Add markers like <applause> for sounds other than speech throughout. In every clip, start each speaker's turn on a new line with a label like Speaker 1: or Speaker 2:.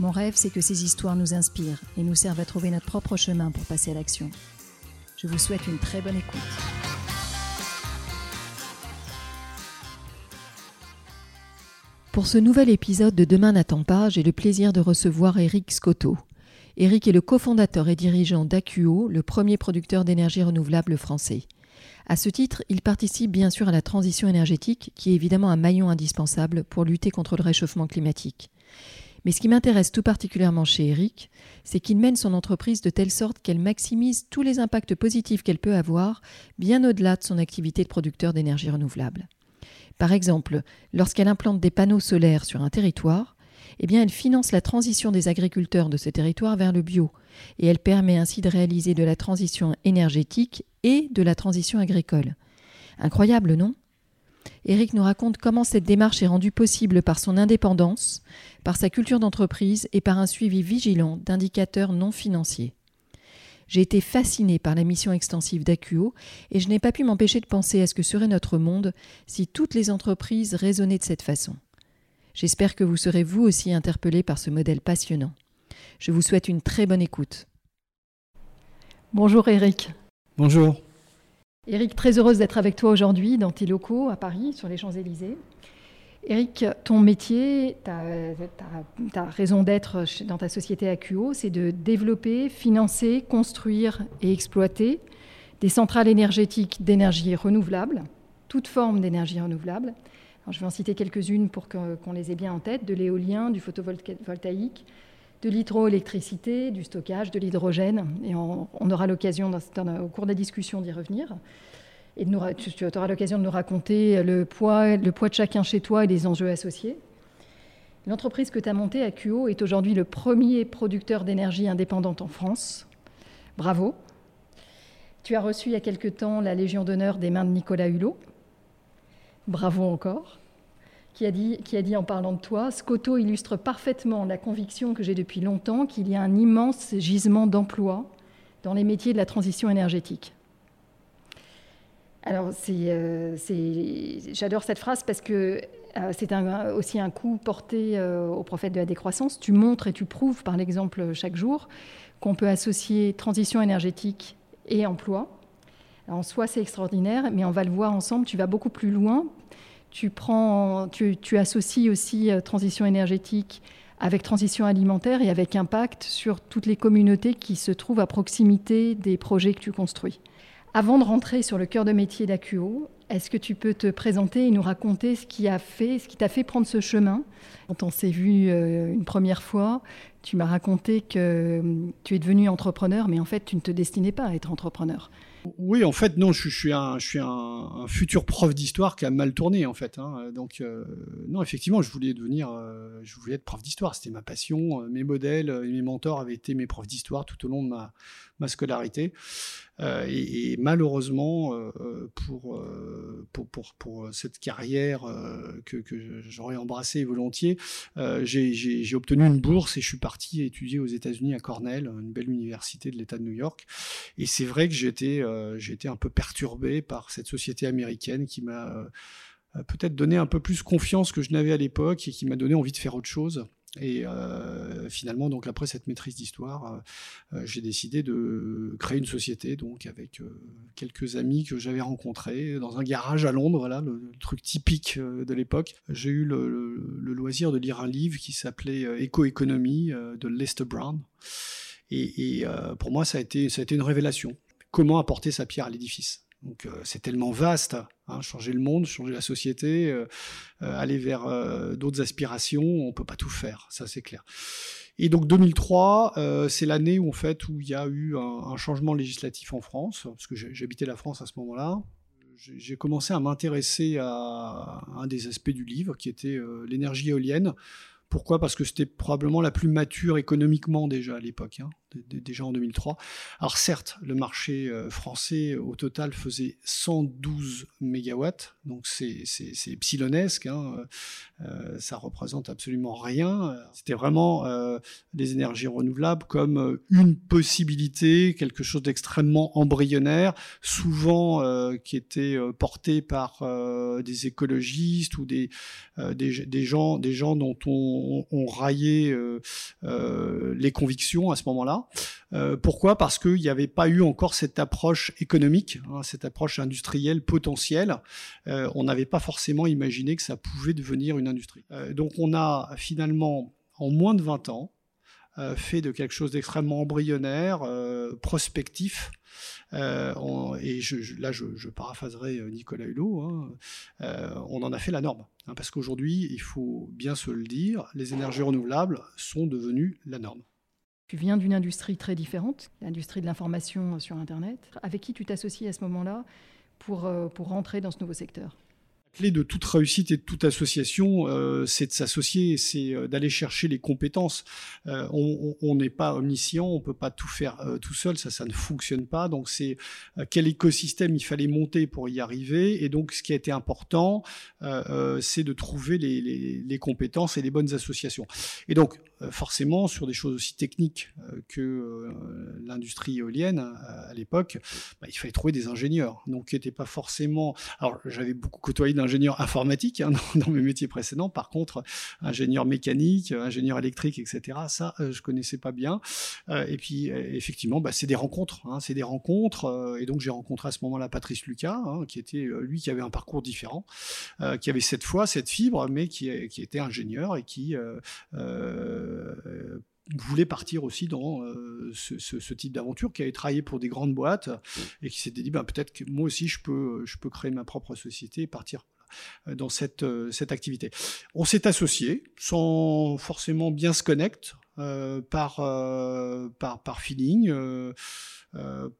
Speaker 1: Mon rêve, c'est que ces histoires nous inspirent et nous servent à trouver notre propre chemin pour passer à l'action. Je vous souhaite une très bonne écoute. Pour ce nouvel épisode de Demain n'attend pas, j'ai le plaisir de recevoir Eric Scotto. Eric est le cofondateur et dirigeant d'Acuo, le premier producteur d'énergie renouvelable français. À ce titre, il participe bien sûr à la transition énergétique, qui est évidemment un maillon indispensable pour lutter contre le réchauffement climatique. Mais ce qui m'intéresse tout particulièrement chez Eric, c'est qu'il mène son entreprise de telle sorte qu'elle maximise tous les impacts positifs qu'elle peut avoir, bien au-delà de son activité de producteur d'énergie renouvelable. Par exemple, lorsqu'elle implante des panneaux solaires sur un territoire, eh elle finance la transition des agriculteurs de ce territoire vers le bio, et elle permet ainsi de réaliser de la transition énergétique et de la transition agricole. Incroyable, non? Eric nous raconte comment cette démarche est rendue possible par son indépendance, par sa culture d'entreprise et par un suivi vigilant d'indicateurs non financiers. J'ai été fasciné par la mission extensive d'Acuo et je n'ai pas pu m'empêcher de penser à ce que serait notre monde si toutes les entreprises raisonnaient de cette façon. J'espère que vous serez vous aussi interpellé par ce modèle passionnant. Je vous souhaite une très bonne écoute. Bonjour Eric.
Speaker 2: Bonjour.
Speaker 1: Eric, très heureuse d'être avec toi aujourd'hui dans tes locaux à Paris, sur les Champs-Élysées. Eric, ton métier, ta, raison d'être dans ta société AQO, c'est de développer, financer, construire et exploiter des centrales énergétiques d'énergie renouvelable, toute forme d'énergie renouvelable. je vais en citer quelques-unes pour qu'on les ait bien en tête, de l'éolien, du photovoltaïque, de l'hydroélectricité, du stockage, de l'hydrogène. Et on, aura l'occasion, au cours de la discussion, d'y revenir. Et tu, auras l'occasion de nous raconter le poids, le poids de chacun chez toi et les enjeux associés. L'entreprise que tu as montée, AQO, est aujourd'hui le premier producteur d'énergie indépendante en France. Bravo. Tu as reçu il y a quelque temps la Légion d'honneur des mains de Nicolas Hulot. Bravo encore qui a, dit, en parlant de toi, Scotto illustre parfaitement la conviction que j'ai depuis longtemps qu'il y a un immense gisement d'emplois dans les métiers de la transition énergétique. Alors, euh, j'adore cette phrase parce que euh, c'est aussi un coup porté euh, au prophète de la décroissance. Tu montres et tu prouves par l'exemple chaque jour qu'on peut associer transition énergétique et emploi. en soi, c'est extraordinaire, mais on va le voir ensemble. Tu vas beaucoup plus loin tu, prends, tu, associes aussi euh, transition énergétique avec transition alimentaire et avec impact sur toutes les communautés qui se trouvent à proximité des projets que tu construis. Avant de rentrer sur le cœur de métier d'AQO, est-ce que tu peux te présenter et nous raconter ce qui a fait, ce qui t'a fait prendre ce chemin? Quand on s'est vu euh, une première fois, tu m'as raconté que euh, tu es devenu entrepreneur, mais en fait, tu ne te destinais pas à être entrepreneur.
Speaker 2: Oui, en fait, non, je, suis, un, je suis un, futur prof d'histoire qui a mal tourné, en fait. Hein. Donc, euh, non, effectivement, je voulais devenir, euh, je voulais être prof d'histoire. C'était ma passion. Euh, mes modèles et mes mentors avaient été mes profs d'histoire tout au long de ma, ma scolarité. Euh, et, malheureusement, euh, euh, pour, pour, pour, cette carrière que, j'aurais embrassée volontiers, j'ai obtenu une bourse et je suis parti étudier aux États-Unis à Cornell, une belle université de l'État de New York. Et c'est vrai que été, été un peu perturbé par cette société américaine qui m'a peut-être donné un peu plus confiance que je n'avais à l'époque et qui m'a donné envie de faire autre chose. Et euh, finalement, donc après cette maîtrise d'histoire, euh, euh, j'ai décidé de créer une société, donc avec quelques amis que j'avais rencontrés dans un garage à Londres, voilà, le, truc typique de l'époque. J'ai eu le, loisir de lire un livre qui s'appelait Éco-économie de Lester Brown. Et, et pour moi, ça a, été, ça a été une révélation. Comment apporter sa pierre à l'édifice donc euh, c'est tellement vaste, hein, changer le monde, changer la société, euh, euh, aller vers d'autres aspirations, on peut pas tout faire, ça c'est clair. Et donc 2003, c'est l'année où en fait où il y a eu un, changement législatif en France, parce que j'habitais la France à ce moment-là. J'ai commencé à m'intéresser à un des aspects du livre, qui était l'énergie éolienne Pourquoi? Parce que c'était probablement la plus mature économiquement déjà à l'époque. Hein déjà en 2003. Alors certes, le marché euh, français au total faisait 112 mégawatts, donc c'est epsilonesque, hein, euh, ça représente absolument rien. C'était vraiment euh, des énergies renouvelables comme une possibilité, quelque chose d'extrêmement embryonnaire, souvent qui était porté par des écologistes ou des, des, gens, des gens dont on, on raillait les convictions à ce moment-là. Euh, pourquoi? Parce qu'il n'y avait pas eu encore cette approche économique, hein, cette approche industrielle potentielle. Euh, on n'avait pas forcément imaginé que ça pouvait devenir une industrie. Euh, donc on a finalement, en moins de 20 ans, fait de quelque chose d'extrêmement embryonnaire, prospectif, et là, je, paraphraserai Nicolas Hulot, hein, on en a fait la norme. Hein, parce qu'aujourd'hui, il faut bien se le dire, les énergies renouvelables sont devenues la norme.
Speaker 1: Tu viens d'une industrie très différente, l'industrie de l'information sur Internet. Avec qui tu t'associes à ce moment-là pour, euh, pour rentrer dans ce nouveau secteur?
Speaker 2: Clé de toute réussite et de toute association, euh, c'est de s'associer, c'est euh, d'aller chercher les compétences. On n'est pas omniscient, on peut pas tout faire tout seul, ça, ça ne fonctionne pas. Donc c'est quel écosystème il fallait monter pour y arriver. Et donc ce qui a été important, c'est de trouver les, les, compétences et les bonnes associations. Et donc forcément sur des choses aussi techniques que l'industrie éolienne à l'époque, bah, il fallait trouver des ingénieurs. Donc qui n'étaient pas forcément. Alors j'avais beaucoup côtoyé ingénieur informatique hein, <laughs> dans, mes métiers précédents. Par contre, ingénieur mécanique, ingénieur électrique, etc., ça, euh, je connaissais pas bien. Euh, et puis, euh, effectivement, bah, c'est des rencontres. Hein, c'est des rencontres. et donc, j'ai rencontré à ce moment-là Patrice Lucas, hein, qui était lui qui avait un parcours différent, qui avait cette fois cette fibre, mais qui, qui était ingénieur et qui voulait partir aussi dans ce, type d'aventure, qui avait travaillé pour des grandes boîtes et qui s'était dit bah, peut-être que moi aussi je peux, je peux créer ma propre société et partir euh, dans cette, euh, cette activité. On s'est associé sans forcément bien se connecter euh, par, par, par feeling,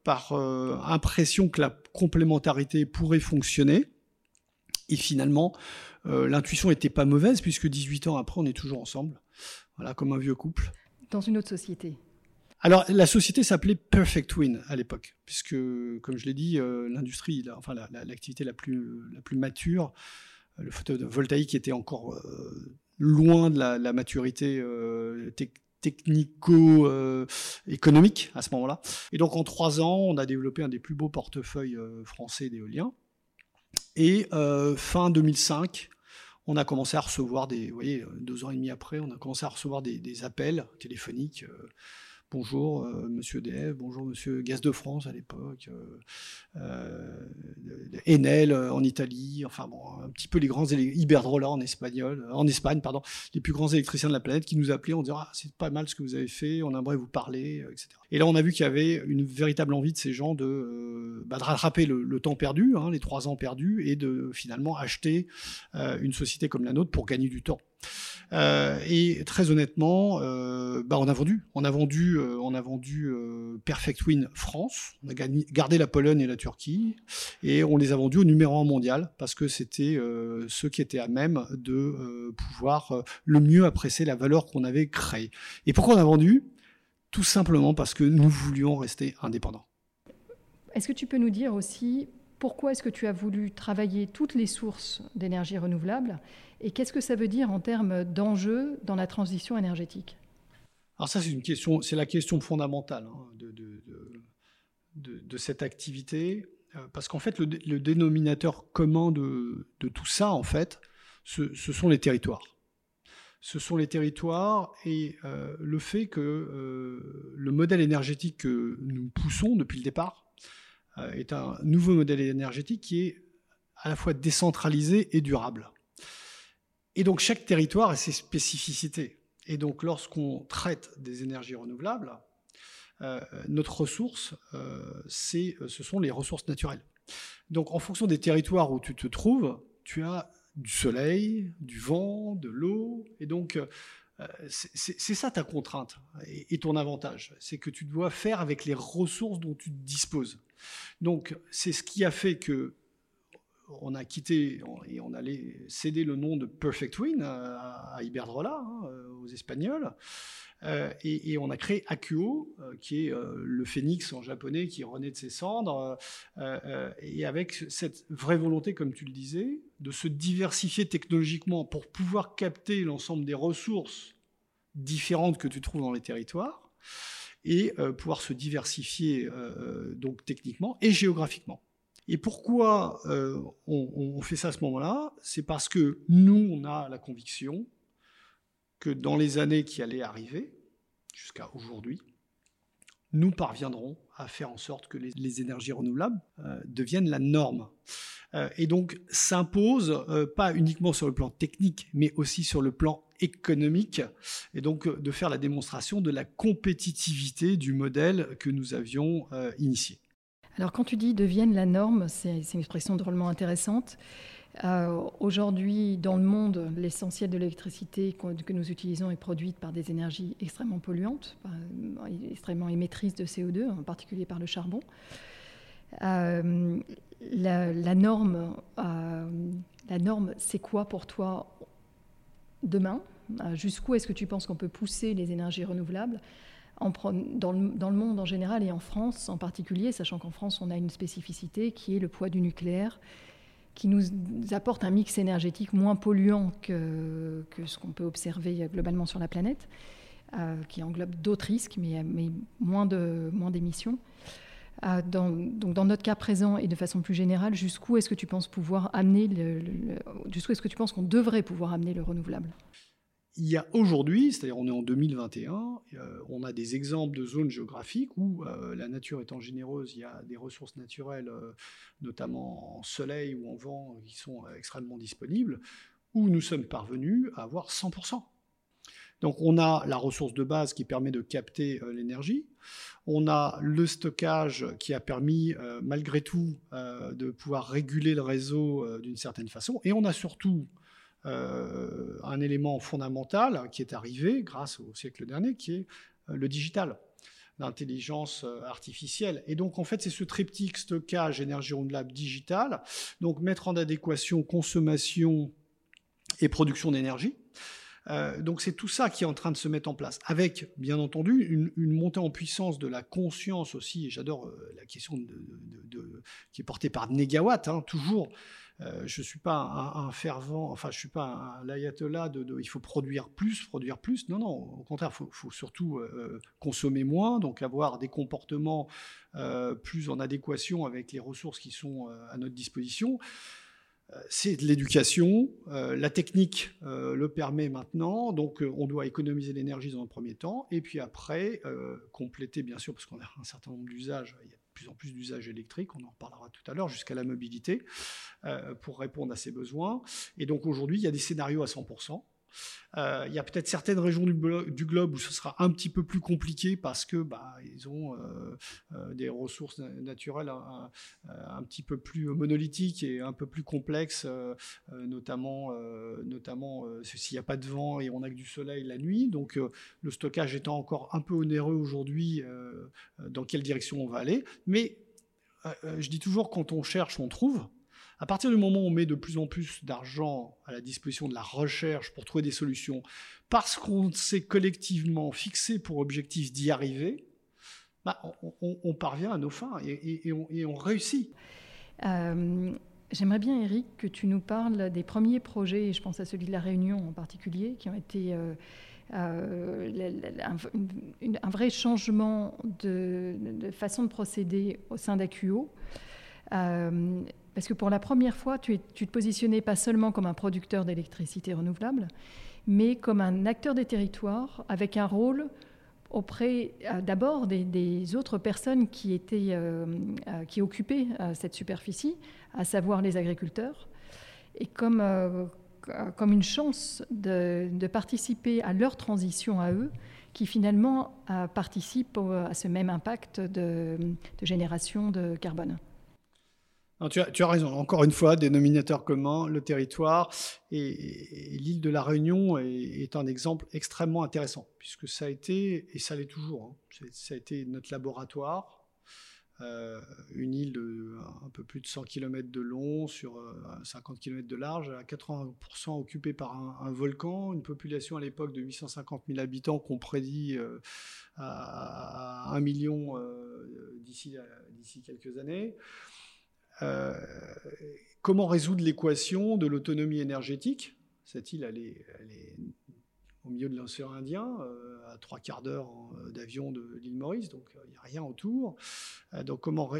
Speaker 2: par impression que la complémentarité pourrait fonctionner. Et finalement, l'intuition n'était pas mauvaise puisque 18 ans après, on est toujours ensemble, voilà, comme un vieux couple.
Speaker 1: Dans une autre société
Speaker 2: alors, la société s'appelait Perfect Win à l'époque, puisque, comme je l'ai dit, euh, l'industrie, enfin l'activité la, plus, la plus mature, euh, le photovoltaïque était encore euh, loin de la, maturité technico-économique à ce moment-là. Et donc, en trois ans, on a développé un des plus beaux portefeuilles français d'éolien. Et fin 2005, on a commencé à recevoir des, vous voyez, deux ans et demi après, on a commencé à recevoir des, des appels téléphoniques bonjour euh, Monsieur DF, bonjour Monsieur Gaz de France à l'époque, euh, euh, Enel en Italie, enfin bon, un petit peu les grands Iberdrola en espagnol, en Espagne les plus grands électriciens de la planète qui nous appelaient en disant ah, c'est pas mal ce que vous avez fait, on aimerait vous parler, etc. Et là on a vu qu'il y avait une véritable envie de ces gens de, bah, rattraper le, temps perdu, hein, les trois ans perdus, et de finalement acheter une société comme la nôtre pour gagner du temps. Euh, et très honnêtement, euh, bah on a vendu. On a vendu, euh, on a vendu Perfect Win France. On a gardé la Pologne et la Turquie et on les a vendus au numéro 1 mondial parce que c'était ceux qui étaient à même de pouvoir le mieux apprécier la valeur qu'on avait créée. Et pourquoi on a vendu? Tout simplement parce que nous voulions rester indépendants.
Speaker 1: Est-ce que tu peux nous dire aussi pourquoi est-ce que tu as voulu travailler toutes les sources d'énergie renouvelable et qu'est-ce que ça veut dire en termes d'enjeux dans la transition énergétique?
Speaker 2: Alors ça, c'est une question, c'est la question fondamentale hein, de, cette activité, euh, parce qu'en fait, le, dénominateur commun de, tout ça, en fait, ce, sont les territoires. Ce sont les territoires et euh, le fait que euh, le modèle énergétique que nous poussons depuis le départ est un nouveau modèle énergétique qui est à la fois décentralisé et durable. Et donc chaque territoire a ses spécificités. Et donc lorsqu'on traite des énergies renouvelables, euh, notre ressource, euh, euh, ce sont les ressources naturelles. Donc en fonction des territoires où tu te trouves, tu as du soleil, du vent, de l'eau, et donc c'est ça ta contrainte et, ton avantage, c'est que tu dois faire avec les ressources dont tu disposes. Donc c'est ce qui a fait que on a quitté et on allait céder le nom de Perfect Twin à, Iberdrola, hein, aux Espagnols. Euh, et, on a créé Akuo, euh, qui est euh, le phénix en japonais qui renaît de ses cendres, et avec cette vraie volonté, comme tu le disais, de se diversifier technologiquement pour pouvoir capter l'ensemble des ressources différentes que tu trouves dans les territoires, et pouvoir se diversifier donc techniquement et géographiquement. Et pourquoi on, fait ça à ce moment-là? C'est parce que nous, on a la conviction que dans les années qui allaient arriver, jusqu'à aujourd'hui, nous parviendrons à faire en sorte que les, énergies renouvelables euh, deviennent la norme. Euh, et donc s'impose euh, pas uniquement sur le plan technique, mais aussi sur le plan économique, et donc de faire la démonstration de la compétitivité du modèle que nous avions initié.
Speaker 1: Alors quand tu dis deviennent la norme, c'est une expression drôlement intéressante. Euh, aujourd'hui, dans le monde, l'essentiel de l'électricité que nous utilisons est produite par des énergies extrêmement polluantes, extrêmement émettrices de CO2, en particulier par le charbon. Euh, la, norme, euh, la norme c'est quoi pour toi demain Jusqu'où est-ce que tu penses qu'on peut pousser les énergies renouvelables dans, le, monde en général et en France en particulier, sachant qu'en France, on a une spécificité qui est le poids du nucléaire qui nous apporte un mix énergétique moins polluant que, ce qu'on peut observer globalement sur la planète, euh, qui englobe d'autres risques, mais, moins d'émissions. Dans, donc dans notre cas présent et de façon plus générale, jusqu'où est-ce que tu penses pouvoir amener le, jusqu'où est-ce que tu penses qu'on devrait pouvoir amener le renouvelable?
Speaker 2: Il y a aujourd'hui, c'est-à-dire on est en 2021, euh, on a des exemples de zones géographiques où euh, la nature étant généreuse, il y a des ressources naturelles, euh, notamment en soleil ou en vent, qui sont extrêmement disponibles, où nous sommes parvenus à avoir 100%. Donc on a la ressource de base qui permet de capter l'énergie, on a le stockage qui a permis malgré tout de pouvoir réguler le réseau d'une certaine façon, et on a surtout euh, un élément fondamental qui est arrivé grâce au siècle dernier, qui est euh, le digital l'intelligence euh, artificielle. Et donc, en fait, c'est ce triptyque stockage, énergie renouvelable, digital. Donc, mettre en adéquation consommation et production d'énergie. Donc, c'est tout ça qui est en train de se mettre en place, avec, bien entendu, une, montée en puissance de la conscience aussi. Et j'adore la question qui est portée par Négawatt, hein, toujours euh, je suis pas un, fervent, enfin, je ne suis pas un, l'ayatollah de, il faut produire plus, produire plus. Non, non, au contraire, il faut, surtout euh, consommer moins, donc avoir des comportements euh, plus en adéquation avec les ressources qui sont à notre disposition c'est de l'éducation. la technique le permet maintenant, donc on doit économiser l'énergie dans un premier temps, et puis après compléter, bien sûr, parce qu'on a un certain nombre d'usages. Il y a plus en plus d'usages électriques, on en reparlera tout à l'heure, jusqu'à la mobilité, euh, pour répondre à ces besoins. Et donc aujourd'hui, il y a des scénarios à 100%. Euh, il y a peut-être certaines régions du, globe où ce sera un petit peu plus compliqué parce que bah, ils ont euh, euh, des ressources naturelles un, petit peu plus monolithiques et un peu plus complexes, notamment, notamment s'il n'y a pas de vent et on n'a que du soleil la nuit. Donc le stockage étant encore un peu onéreux aujourd'hui, dans quelle direction on va aller. Mais je dis toujours, quand on cherche, on trouve. À partir du moment où on met de plus en plus d'argent à la disposition de la recherche pour trouver des solutions, parce qu'on s'est collectivement fixé pour objectif d'y arriver, bah, on, parvient à nos fins et, on, réussit.
Speaker 1: Euh, j'aimerais bien, Eric, que tu nous parles des premiers projets, et je pense à celui de la Réunion en particulier, qui ont été euh, euh, un, vrai changement de, façon de procéder au sein d'AQO. Parce que pour la première fois, tu, te positionnais pas seulement comme un producteur d'électricité renouvelable, mais comme un acteur des territoires avec un rôle auprès euh, d'abord des, autres personnes qui, euh, euh, occupaient cette superficie, à savoir les agriculteurs, et comme une chance de, participer à leur transition à eux, qui finalement participent à ce même impact de génération de carbone
Speaker 2: tu, as, raison. Encore une fois, dénominateur commun, le territoire. Et, l'île de la Réunion est, un exemple extrêmement intéressant, puisque ça a été, et ça l'est toujours, hein, ça a été notre laboratoire. euh, une île de un peu plus de 100 km de long sur 50 km de large, à 80% occupée par un, volcan, une population à l'époque de 850 000 habitants qu'on prédit à, 1 million d'ici quelques années. Comment résoudre l'équation de l'autonomie énergétique? Cette île, elle est, elle est au milieu de l'océan Indien, euh, à trois quarts d'heure euh, d'avion de l'île Maurice, donc euh, il n'y a rien autour. donc comment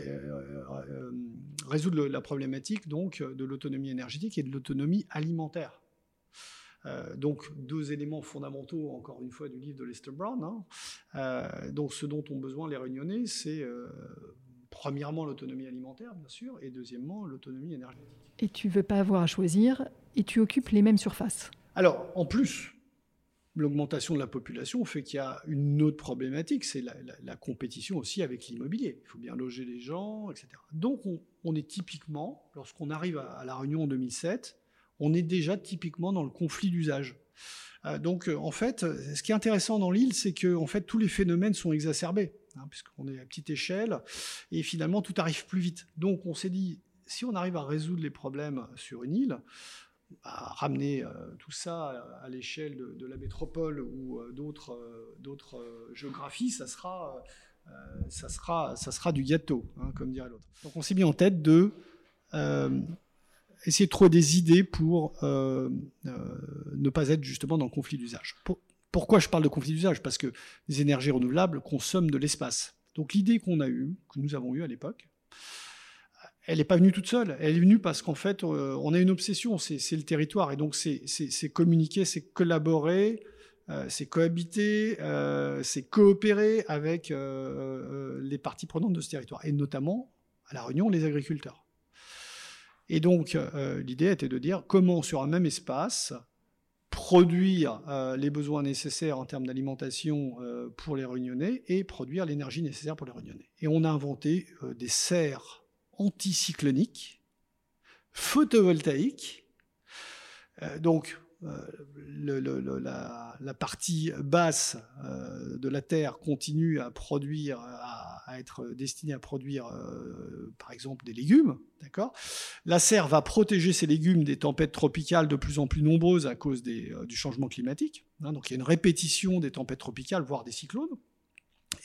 Speaker 2: résoudre la problématique donc, de l'autonomie énergétique et de l'autonomie alimentaire? Donc deux éléments fondamentaux, encore une fois, du livre de Lester Brown. Hein. donc ce dont ont besoin les réunionnais, c'est premièrement l'autonomie alimentaire, bien sûr, et deuxièmement l'autonomie énergétique.
Speaker 1: Et tu veux pas avoir à choisir, et tu occupes les mêmes surfaces.
Speaker 2: Alors, en plus, l'augmentation de la population fait qu'il y a une autre problématique, c'est la, compétition aussi avec l'immobilier. Il faut bien loger les gens, etc. Donc on, est typiquement, lorsqu'on arrive à, la réunion en 2007, on est déjà typiquement dans le conflit d'usage. Euh, donc en fait, ce qui est intéressant dans l'île, c'est que en fait tous les phénomènes sont exacerbés, hein, puisqu'on est à petite échelle, et finalement tout arrive plus vite. Donc on s'est dit, si on arrive à résoudre les problèmes sur une île, à ramener euh, tout ça à l'échelle de, la métropole ou euh, d'autres euh, géographies, ça sera, ça, sera, ça sera du gâteau, hein, comme dirait l'autre. Donc on s'est mis en tête de essayer de trouver des idées pour ne pas être justement dans le conflit d'usage. Pourquoi je parle de conflit d'usage Parce que les énergies renouvelables consomment de l'espace. Donc l'idée qu'on a eue, que nous avons eue à l'époque, elle n'est pas venue toute seule. Elle est venue parce qu'en fait, euh, on a une obsession, c'est le territoire. Et donc, c'est communiquer, c'est collaborer, euh, c'est cohabiter, euh, c'est coopérer avec les parties prenantes de ce territoire. Et notamment, à La Réunion, les agriculteurs. Et donc, l'idée était de dire comment, sur un même espace, produire les besoins nécessaires en termes d'alimentation pour les Réunionnais et produire l'énergie nécessaire pour les Réunionnais. Et on a inventé des serres anticyclonique, photovoltaïque. Euh, euh, la, partie basse euh, de la Terre continue à produire, à, être destinée à produire, par exemple, des légumes. D'accord? La serre va protéger ces légumes des tempêtes tropicales de plus en plus nombreuses à cause du changement climatique. Hein. donc, il y a une répétition des tempêtes tropicales, voire des cyclones.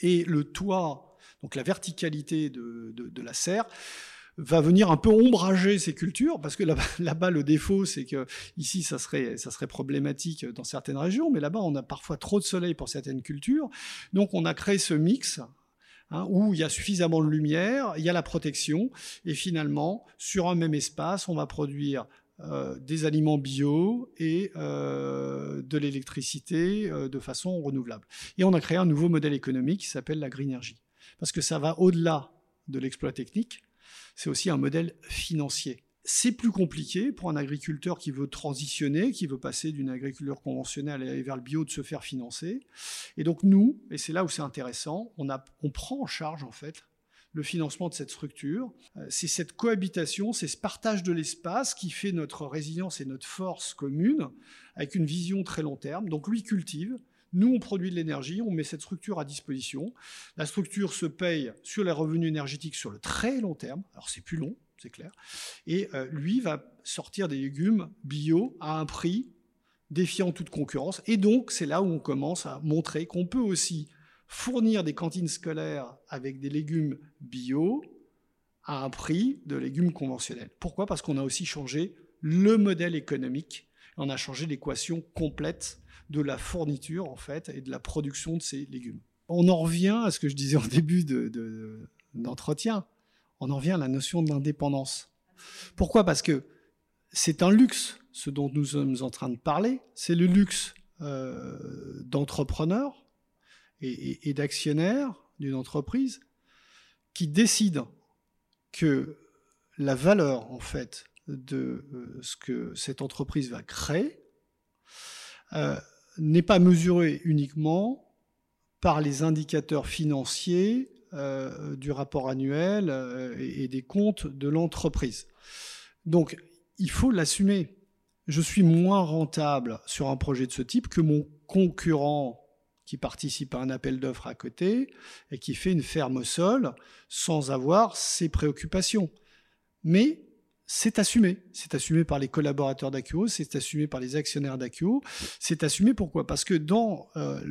Speaker 2: Et le toit donc la verticalité de, la serre, va venir un peu ombrager ces cultures, parce que <laughs> là-bas, le défaut, c'est que ici, ça serait, ça serait problématique dans certaines régions, mais là-bas, on a parfois trop de soleil pour certaines cultures. Donc, on a créé ce mix. Hein, où il y a suffisamment de lumière, il y a la protection, et finalement, sur un même espace, on va produire euh, des aliments bio et euh, de l'électricité euh, de façon renouvelable. Et on a créé un nouveau modèle économique qui s'appelle la green energy parce que ça va au-delà de l'exploit technique, c'est aussi un modèle financier. C'est plus compliqué pour un agriculteur qui veut transitionner, qui veut passer d'une agriculture conventionnelle vers le bio, de se faire financer. Et donc nous, et c'est là où c'est intéressant, on, prend en charge en fait le financement de cette structure. Euh, c'est cette cohabitation, c'est ce partage de l'espace qui fait notre résilience et notre force commune, avec une vision très long terme. Donc lui cultive, nous, on produit de l'énergie, on met cette structure à disposition. La structure se paye sur les revenus énergétiques sur le très long terme. Alors c'est plus long, c'est clair. Et euh, lui va sortir des légumes bio à un prix défiant toute concurrence. Et donc, c'est là où on commence à montrer qu'on peut aussi fournir des cantines scolaires avec des légumes bio à un prix de légumes conventionnels. Pourquoi? Parce qu'on a aussi changé le modèle économique. On a changé l'équation complète de la fourniture en fait et de la production de ces légumes. On en revient à ce que je disais en début d'entretien. on en revient à la notion d'indépendance. Pourquoi? Parce que c'est un luxe, ce dont nous sommes en train de parler. C'est le luxe euh, d'entrepreneurs et, d'actionnaires d'une entreprise qui décident que la valeur en fait de euh, ce que cette entreprise va créer euh, n'est pas mesuré uniquement par les indicateurs financiers euh, du rapport annuel euh, et, des comptes de l'entreprise. Donc, il faut l'assumer. Je suis moins rentable sur un projet de ce type que mon concurrent qui participe à un appel d'offres à côté et qui fait une ferme au sol sans avoir ses préoccupations. Mais c'est assumé. C'est assumé par les collaborateurs d'Acuo, c'est assumé par les actionnaires d'Acuo. C'est assumé pourquoi? Parce que dans euh,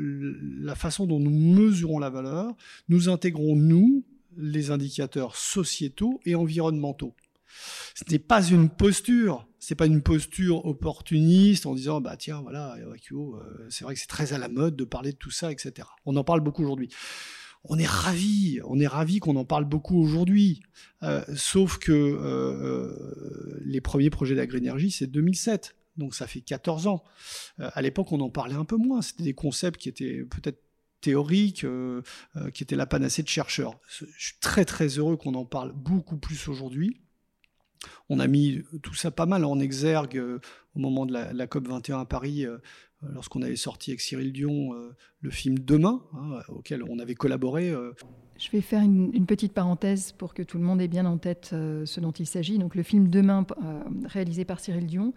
Speaker 2: la façon dont nous mesurons la valeur, nous intégrons, nous, les indicateurs sociétaux et environnementaux. Ce n'est pas une posture, c'est pas une posture opportuniste en disant bah tiens voilà Akio, euh, c'est vrai que c'est très à la mode de parler de tout ça, etc. On en parle beaucoup aujourd'hui. On est ravi, on est ravi qu'on en parle beaucoup aujourd'hui. Euh, sauf que euh, les premiers projets d'agri-énergie, c'est 2007, donc ça fait 14 ans. à l'époque, on en parlait un peu moins. C'était des concepts qui étaient peut-être théoriques, qui étaient la panacée de chercheurs. Je suis très très heureux qu'on en parle beaucoup plus aujourd'hui. On a mis tout ça pas mal en exergue euh, au moment de la, COP 21 à Paris, euh, lorsqu'on avait sorti avec Cyril Dion euh, le film Demain, hein, auquel on avait collaboré.
Speaker 1: Je vais faire une, petite parenthèse pour que tout le monde ait bien en tête ce dont il s'agit. Donc le film Demain, réalisé par Cyril Dion,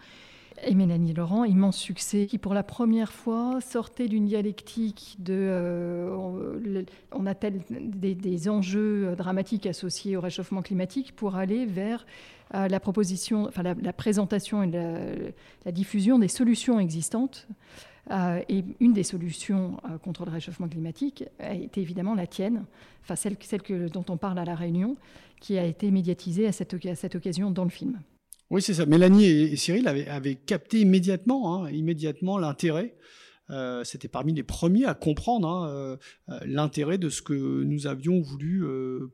Speaker 1: et Mélanie Laurent, immense succès, qui pour la première fois sortait d'une dialectique de. Euh, on a tel, des, enjeux dramatiques associés au réchauffement climatique pour aller vers euh, la proposition, enfin la, présentation et la, diffusion des solutions existantes. Euh, et une des solutions contre le réchauffement climatique a été évidemment la tienne, enfin celle, que, dont on parle à La Réunion, qui a été médiatisée à cette occasion dans le film.
Speaker 2: Oui, c'est ça. Mélanie et, Cyril avaient, capté immédiatement, hein, immédiatement l'intérêt euh, c'était parmi les premiers à comprendre hein, euh, euh, l'intérêt de ce que nous avions voulu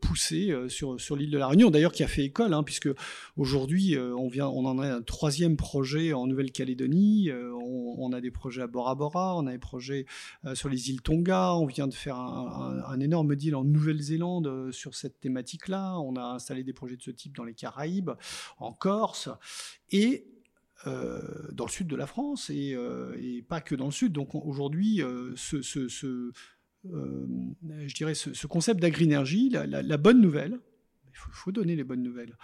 Speaker 2: pousser sur, sur l'île de la Réunion, d'ailleurs qui a fait école, hein, puisque aujourd'hui on, vient, on en a un troisième projet en Nouvelle-Calédonie, on, a des projets à Bora Bora, on a des projets sur les îles Tonga, on vient de faire un, un énorme deal en Nouvelle-Zélande sur cette thématique-là, on a installé des projets de ce type dans les Caraïbes, en Corse, et dans le sud de la France euh, et, pas que dans le sud. Donc aujourd'hui, euh, ce, je dirais ce, concept d'agri-énergie, la, bonne nouvelle, il faut, donner les bonnes nouvelles,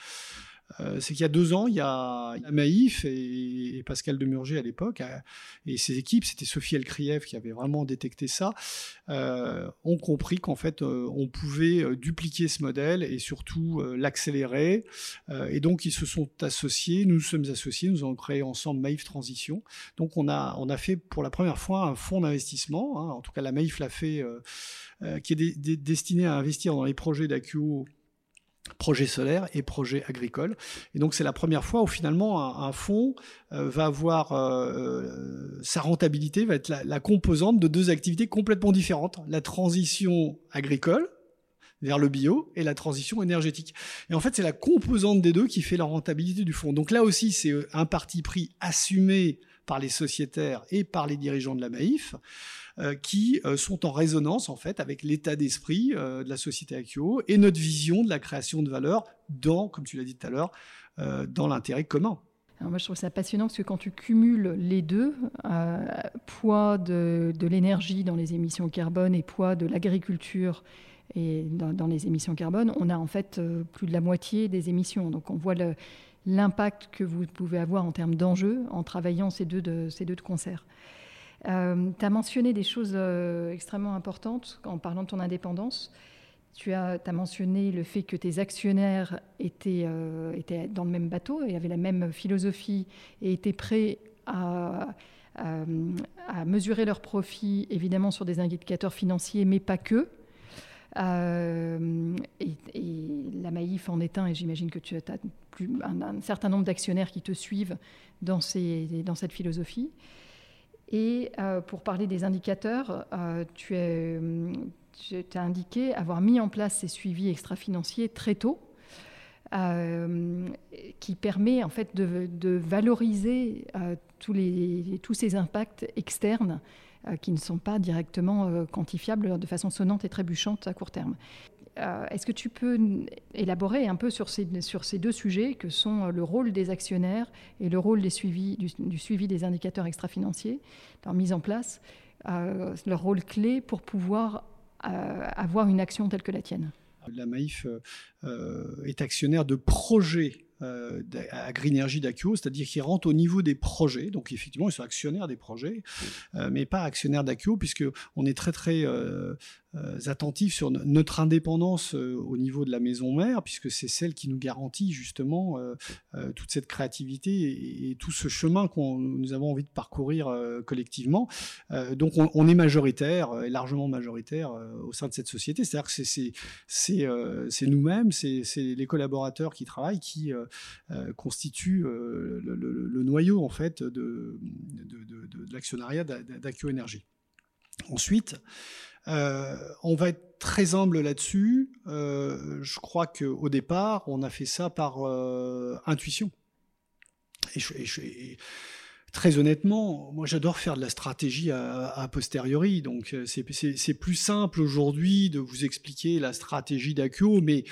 Speaker 2: euh, c'est qu'il y a deux ans, il y a, Maïf et, Pascal Demurger à l'époque, euh, et ses équipes, c'était Sophie Elkriev qui avait vraiment détecté ça, euh, ont compris qu'en fait, on pouvait dupliquer ce modèle et surtout l'accélérer. et donc, ils se sont associés, nous nous sommes associés, nous avons créé ensemble Maïf Transition. Donc, on a, on a fait pour la première fois un fonds d'investissement, hein. en tout cas la Maïf l'a fait, qui est destiné à investir dans les projets d'AQO projet solaire et projet agricole. Et donc c'est la première fois où finalement un, fonds euh, va avoir euh, euh, sa rentabilité va être la, composante de deux activités complètement différentes la transition agricole vers le bio et la transition énergétique. Et en fait c'est la composante des deux qui fait la rentabilité du fonds. Donc là aussi c'est un parti pris assumé par les sociétaires et par les dirigeants de la Maïf. Euh, qui euh, sont en résonance en fait avec l'état d'esprit euh, de la société Akio et notre vision de la création de valeur dans, comme tu l'as dit tout à l'heure, dans l'intérêt commun.
Speaker 1: Moi, je trouve ça passionnant parce que quand tu cumules les deux, poids de, l'énergie dans les émissions carbone et poids de l'agriculture et dans, les émissions carbone, on a en fait plus de la moitié des émissions. Donc on voit l'impact que vous pouvez avoir en termes d'enjeux en travaillant ces deux de, ces deux de concert. Euh, tu as mentionné des choses euh, extrêmement importantes en parlant de ton indépendance. Tu as, as, mentionné le fait que tes actionnaires étaient, euh, étaient dans le même bateau et avaient la même philosophie et étaient prêts à, à, mesurer leurs profits, évidemment sur des indicateurs financiers, mais pas que. Et, la Maïf en est un, et j'imagine que tu as un, certain nombre d'actionnaires qui te suivent dans, cette philosophie. Et euh, pour parler des indicateurs, euh, tu, as indiqué avoir mis en place ces suivis extra-financiers très tôt, euh, qui permet en fait de, valoriser tous ces impacts externes qui ne sont pas directement quantifiables de façon sonnante et trébuchante à court terme. Euh, est-ce que tu peux élaborer un peu sur ces, deux sujets que sont le rôle des actionnaires et le rôle du, suivi des indicateurs extra-financiers, leur mise en place, euh, leur rôle clé pour pouvoir euh, avoir une action telle que la tienne?
Speaker 2: La Maïf est actionnaire de projets euh, Agrinergie d'Acuo, c'est-à-dire qu'ils rentrent au niveau des projets. Donc effectivement, ils sont actionnaires des projets, euh, mais pas actionnaires d'Acuo, puisque on est très très euh, attentifs sur notre indépendance euh, au niveau de la maison mère, puisque c'est celle qui nous garantit justement euh, toute cette créativité et, tout ce chemin qu'on nous avons envie de parcourir collectivement. donc on, est majoritaire, largement majoritaire au sein de cette société. C'est-à-dire que c'est nous-mêmes, c'est les collaborateurs qui travaillent qui constituent le, noyau en fait de l'actionnariat d'Accio Énergie. Ensuite, euh, on va être très humble là-dessus. Euh, je crois qu'au départ, on a fait ça par euh, intuition. Et, je, très honnêtement, moi j'adore faire de la stratégie a, posteriori. Donc euh, c'est plus simple aujourd'hui de vous expliquer la stratégie d'Accio, mais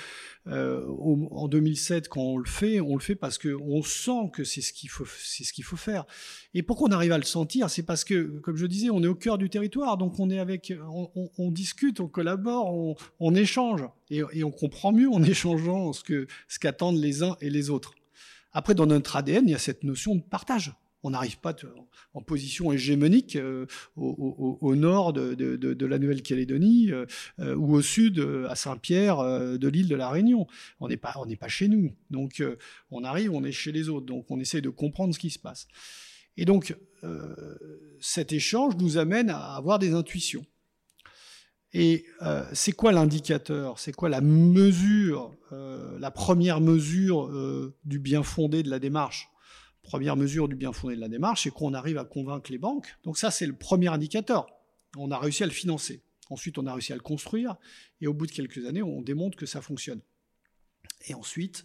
Speaker 2: euh, en 2007 quand on le fait, on le fait parce qu'on sent que c'est ce qu'il faut, ce faut faire. Et pourquoi on arrive à le sentir, c'est parce que, comme je disais, on est au cœur du territoire, donc on est avec, on, discute, on collabore, on, échange, et, on comprend mieux en <laughs> échangeant ce ce qu'attendent les uns et les autres. Après, dans notre ADN, il y a cette notion de partage on n'arrive pas en position hégémonique euh, au, nord de, la Nouvelle-Calédonie euh, euh, ou au sud à Saint-Pierre de l'île de la Réunion. On n'est pas, pas chez nous. Donc on arrive, on est chez les autres. Donc on essaie de comprendre ce qui se passe. Et donc cet échange nous amène à avoir des intuitions. Et c'est quoi l'indicateur? C'est quoi la mesure, la première mesure du bien fondé de la démarche? Première mesure du bien fondé de la démarche, c'est qu'on arrive à convaincre les banques. Donc ça, c'est le premier indicateur. On a réussi à le financer. Ensuite, on a réussi à le construire. Et au bout de quelques années, on démontre que ça fonctionne. Et ensuite,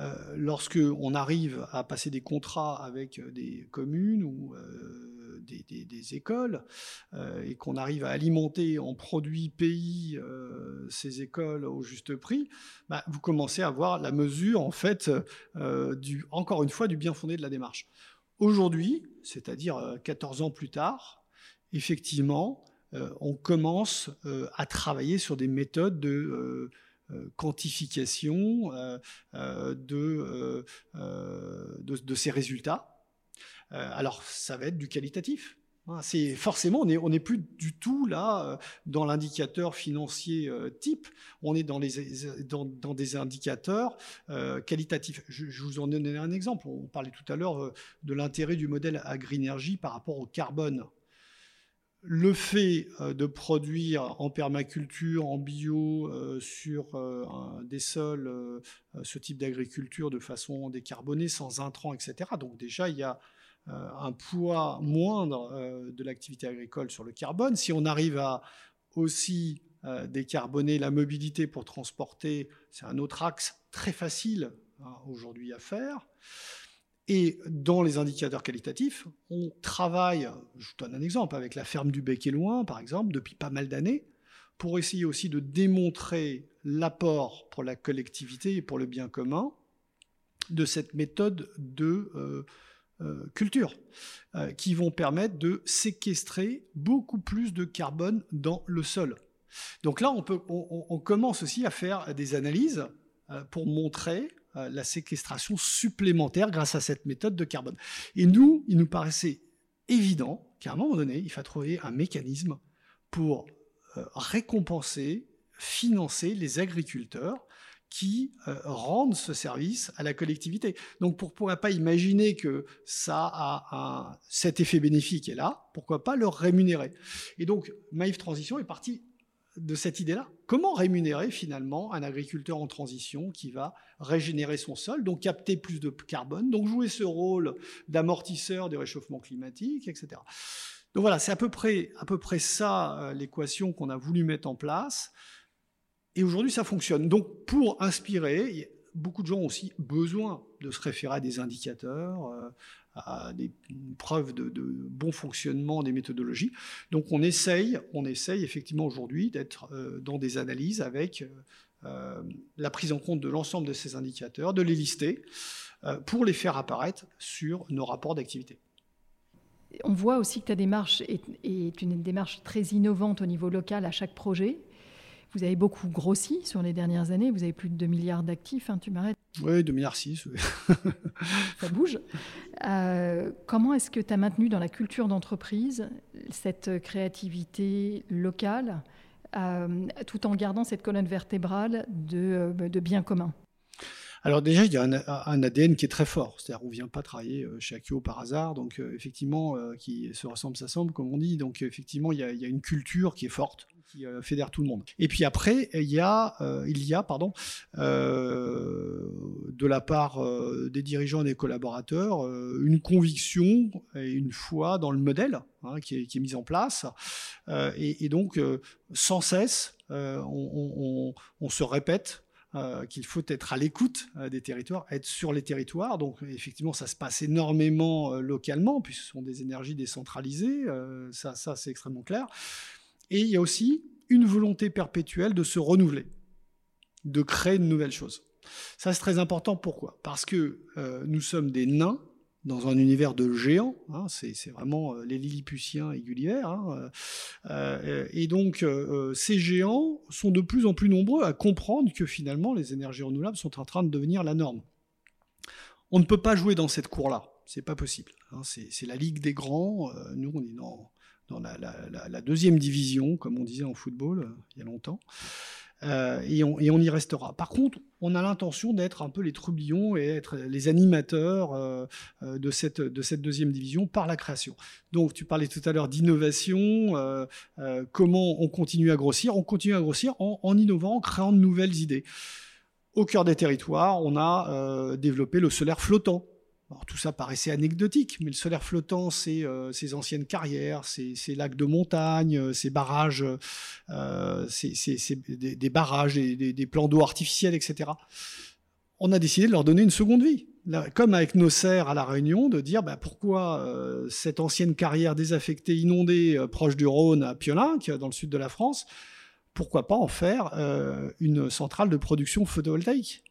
Speaker 2: euh, lorsque on arrive à passer des contrats avec des communes ou euh, des, écoles euh, et qu'on arrive à alimenter en produits pays ces écoles au juste prix, bah, vous commencez à voir la mesure en fait du, encore une fois du bien fondé de la démarche. Aujourd'hui, c'est-à-dire 14 ans plus tard, effectivement, on commence à travailler sur des méthodes de euh, quantification euh, euh, de, ces résultats. Alors, ça va être du qualitatif. Hein, c'est forcément, on n'est plus du tout là dans l'indicateur financier type. On est dans, des indicateurs qualitatifs. Je, vous en donne un exemple. On parlait tout à l'heure de l'intérêt du modèle agri-énergie par rapport au carbone le fait euh, de produire en permaculture, en bio, euh, sur euh, des sols, ce type d'agriculture de façon décarbonée, sans intrants, etc. Donc déjà, il y a un poids moindre de l'activité agricole sur le carbone. Si on arrive à aussi décarboner la mobilité pour transporter, c'est un autre axe très facile hein, aujourd'hui à faire. Et dans les indicateurs qualitatifs, on travaille, je vous donne un exemple, avec la ferme du Bec et Loin, par exemple, depuis pas mal d'années, pour essayer aussi de démontrer l'apport pour la collectivité et pour le bien commun de cette méthode de euh, euh, culture, euh, qui vont permettre de séquestrer beaucoup plus de carbone dans le sol. Donc là, on, peut, on commence aussi à faire des analyses pour montrer euh, la séquestration supplémentaire grâce à cette méthode de carbone. Et nous, il nous paraissait évident qu'à un moment donné, il faut trouver un mécanisme pour euh, récompenser, financer les agriculteurs qui euh, rendent ce service à la collectivité. Donc pourquoi pas imaginer que ça a cet effet bénéfique est là, pourquoi pas le rémunérer? Et donc Maïf Transition est parti de cette idée-là. Comment rémunérer finalement un agriculteur en transition qui va régénérer son sol, donc capter plus de carbone, donc jouer ce rôle d'amortisseur du réchauffement climatique, etc. Donc voilà, c'est à peu près, à peu près ça euh, l'équation qu'on a voulu mettre en place. Et aujourd'hui, ça fonctionne. Donc pour inspirer, beaucoup de gens ont aussi besoin de se référer à des indicateurs, euh, à des preuves de, bon fonctionnement des méthodologies. Donc on essaye, on essaye effectivement aujourd'hui d'être euh, dans des analyses avec euh, la prise en compte de l'ensemble de ces indicateurs, de les lister, pour les faire apparaître sur nos rapports d'activité.
Speaker 1: On voit aussi que ta démarche est, une démarche très innovante au niveau local à chaque projet. Vous avez beaucoup grossi sur les dernières années, vous avez plus de 2 milliards d'actifs, hein, tu m'arrêtes.
Speaker 2: Oui, 2 milliards 6. <laughs>
Speaker 1: Ça bouge. comment est-ce que tu as maintenu dans la culture d'entreprise cette créativité locale tout en gardant cette colonne vertébrale de, de bien commun
Speaker 2: alors déjà, il y a un, ADN qui est très fort, c'est-à-dire on vient pas travailler euh, chez Akio par hasard, donc euh, effectivement, euh, qui se ressemble, s'assemble, comme on dit, donc effectivement, il y, a, une culture qui est forte, qui fédère tout le monde. Et puis après, il y a, il y a pardon, de la part des dirigeants et des collaborateurs, une conviction et une foi dans le modèle hein, qui, est, mis en place, et, donc sans cesse, on se répète euh, qu'il faut être à l'écoute euh, des territoires, être sur les territoires. Donc effectivement, ça se passe énormément euh, localement, puisque ce sont des énergies décentralisées, ça, ça c'est extrêmement clair. Et il y a aussi une volonté perpétuelle de se renouveler, de créer de nouvelles choses. Ça c'est très important, pourquoi? Parce que nous sommes des nains dans un univers de géants. Hein, c'est vraiment euh, les Lilliputiens et Gulliver. Hein, euh, euh, et donc, ces géants sont de plus en plus nombreux à comprendre que finalement, les énergies renouvelables sont en train de devenir la norme. On ne peut pas jouer dans cette cour-là. C'est pas possible. Hein, c'est la ligue des grands. nous, on est dans, dans la, deuxième division, comme on disait en football il y a longtemps. Euh, et, on, y restera. Par contre, on a l'intention d'être un peu les trublions et être les animateurs euh, euh, de, cette, de cette deuxième division par la création. Donc, tu parlais tout à l'heure d'innovation, comment on continue à grossir On continue à grossir en, innovant, en créant de nouvelles idées. Au cœur des territoires, on a développé le solaire flottant tout ça paraissait anecdotique, mais le solaire flottant, c'est euh, ces anciennes carrières, ces, lacs de montagne, euh, ces barrages, euh, des, barrages, des, plans d'eau artificiels, etc. On a décidé de leur donner une seconde vie. comme avec nos serres à La Réunion, de dire bah, pourquoi cette ancienne carrière désaffectée, inondée, proche du Rhône, à Piolinc, dans le sud de la France, pourquoi pas en faire une centrale de production photovoltaïque?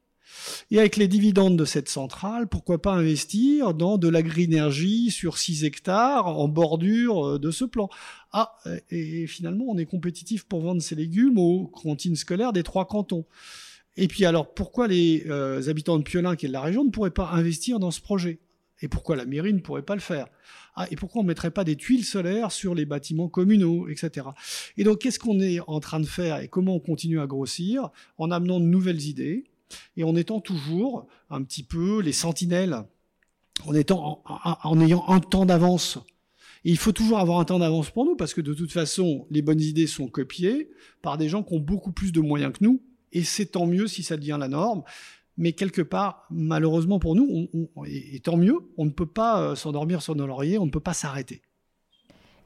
Speaker 2: Et avec les dividendes de cette centrale, pourquoi pas investir dans de l'agri-énergie sur 6 hectares en bordure euh, de ce plan? Ah, et finalement, on est compétitif pour vendre ces légumes aux cantines scolaires des trois cantons. Et puis alors, pourquoi les euh, habitants de Piolin, qui est de la région, ne pourraient pas investir dans ce projet? Et pourquoi la mairie ne pourrait pas le faire? Ah, et pourquoi on ne mettrait pas des tuiles solaires sur les bâtiments communaux, etc. Et donc, qu'est-ce qu'on est en train de faire et comment on continue à grossir? En amenant de nouvelles idées et en étant toujours un petit peu les sentinelles, en, étant, en, ayant un temps d'avance. Et il faut toujours avoir un temps d'avance pour nous, parce que de toute façon, les bonnes idées sont copiées par des gens qui ont beaucoup plus de moyens que nous, et c'est tant mieux si ça devient la norme. Mais quelque part, malheureusement pour nous, et, tant mieux, on ne peut pas euh, s'endormir sur nos lauriers, on ne peut pas s'arrêter.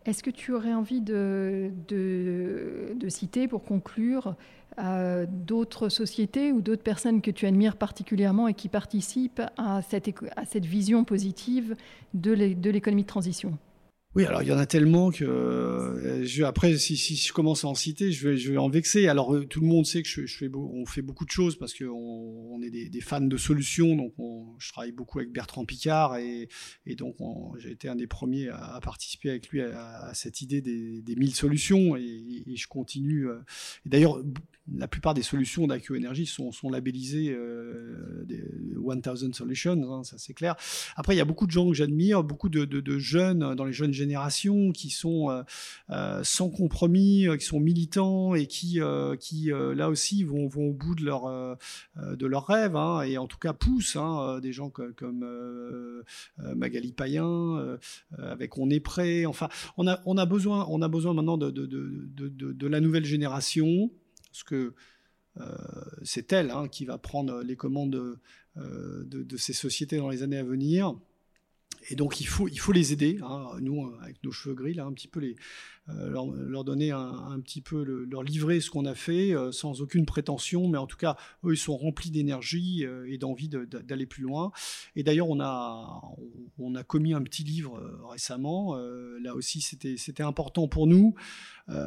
Speaker 1: Est-ce que tu aurais envie de, citer, pour conclure, d'autres sociétés ou d'autres personnes que tu admires particulièrement et qui participent à cette vision positive de l'économie de transition?
Speaker 2: Oui, alors il y en a tellement que euh, je, après, si, je commence à en citer, je vais, en vexer. Alors euh, tout le monde sait que je, fais, on fait beaucoup de choses parce qu'on on est des, fans de solutions. Donc je travaille beaucoup avec Bertrand Picard et, donc j'ai été un des premiers à, participer avec lui à, cette idée des, des 1000 solutions et, je continue. Euh, d'ailleurs, la plupart des solutions d'AQ Energy sont, labellisées euh, 1000 Solutions, hein, ça c'est clair. Après, il y a beaucoup de gens que j'admire, beaucoup de, de, de, jeunes dans les jeunes générations qui sont euh, euh sans compromis, euh, qui sont militants et qui, qui là aussi vont, au bout de leur, de leurs rêves hein, et en tout cas poussent hein, des gens comme, Magali Payen, avec On est prêt. Enfin, on a, on a, besoin, on a besoin maintenant de, de, la nouvelle génération parce que c'est elle hein, qui va prendre les commandes de, ces sociétés dans les années à venir. Et donc il faut, il faut les aider, hein. nous avec nos cheveux gris, là, un petit peu les, euh, leur, donner un, petit peu, leur livrer ce qu'on a fait euh, sans aucune prétention, mais en tout cas, eux, ils sont remplis d'énergie euh, et d'envie d'aller plus loin. Et d'ailleurs, on a, on a commis un petit livre récemment. là aussi, c'était important pour nous.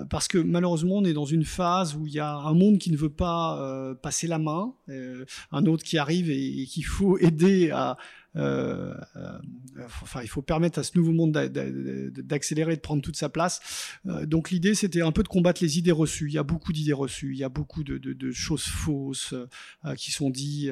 Speaker 2: parce que malheureusement, on est dans une phase où il y a un monde qui ne veut pas passer la main, un autre qui arrive et qu'il faut <laughs> aider à, enfin, il faut permettre à ce nouveau monde d'accélérer, de prendre toute sa place. donc l'idée, c'était un peu de combattre les idées reçues. Il y a beaucoup d'idées reçues, il y a beaucoup de, choses fausses qui sont dites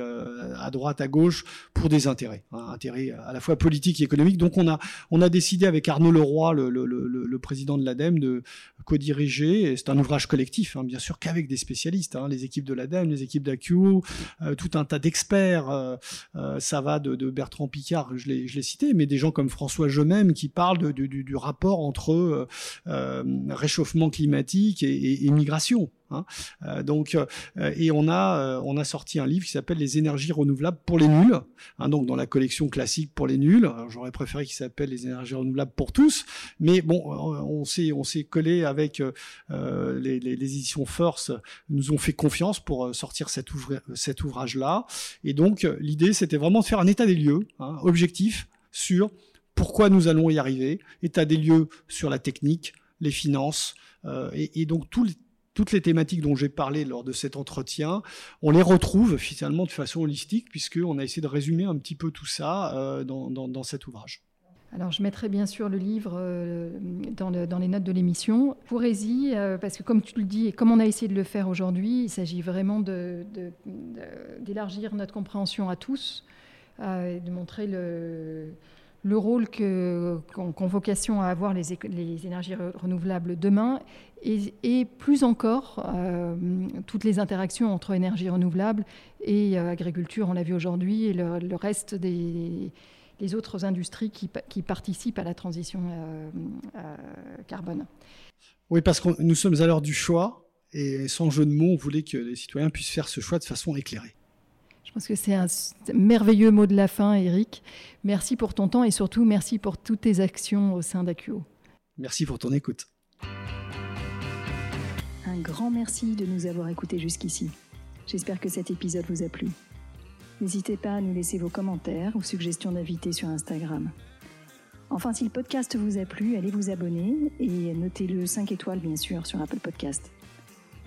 Speaker 2: à droite, à gauche pour des intérêts, hein, intérêts à la fois politiques et économiques. Donc on a, on a décidé avec Arnaud Leroy, le, président de l'ADEME, de co-diriger, c'est un ouvrage collectif, hein, bien sûr qu'avec des spécialistes, hein, les équipes de l'ADEME, les équipes d'AQO, euh, tout un tas d'experts, euh, euh, ça va de, de, Bertrand Picard, je l'ai cité, mais des gens comme François Jemem qui parlent du, rapport entre réchauffement climatique et, et migration. Hein. Euh, donc, euh, et on a, euh, on a sorti un livre qui s'appelle Les énergies renouvelables pour les nuls. Hein, donc, dans la collection classique pour les nuls. J'aurais préféré qu'il s'appelle Les énergies renouvelables pour tous. Mais bon, on s'est, on s'est collé avec les, les, éditions Force, nous ont fait confiance pour sortir cet, cet ouvrage-là. Et donc, l'idée, c'était vraiment de faire un état des lieux, hein, objectif sur pourquoi nous allons y arriver, état des lieux sur la technique, les finances, et, et, donc tout, toutes les thématiques dont j'ai parlé lors de cet entretien, on les retrouve finalement de façon holistique, puisqu'on a essayé de résumer un petit peu tout ça euh, dans, cet ouvrage.
Speaker 1: Alors, je mettrai bien sûr le livre euh, dans, les notes de l'émission. Pourrez-y, euh, parce que comme tu le dis, et comme on a essayé de le faire aujourd'hui, il s'agit vraiment d'élargir notre compréhension à tous, de montrer le, le rôle qu'ont vocation à avoir les, énergies renouvelables demain et, plus encore euh, toutes les interactions entre énergies renouvelables et euh, agriculture, on l'a vu aujourd'hui, et le, reste des autres industries qui, participent à la transition euh, carbone.
Speaker 2: Oui, parce que nous sommes à l'heure du choix et sans jeu de mots, on voulait que les citoyens puissent faire ce choix de façon éclairée.
Speaker 1: Pense que c'est un merveilleux mot de la fin, Eric. Merci pour ton temps et surtout merci pour toutes tes actions au sein d'AQO.
Speaker 2: Merci pour ton écoute.
Speaker 3: Un grand merci de nous avoir écoutés jusqu'ici. J'espère que cet épisode vous a plu. N'hésitez pas à nous laisser vos commentaires ou suggestions d'invités sur Instagram. Enfin, si le podcast vous a plu, allez vous abonner et notez-le 5 étoiles bien sûr sur Apple Podcast.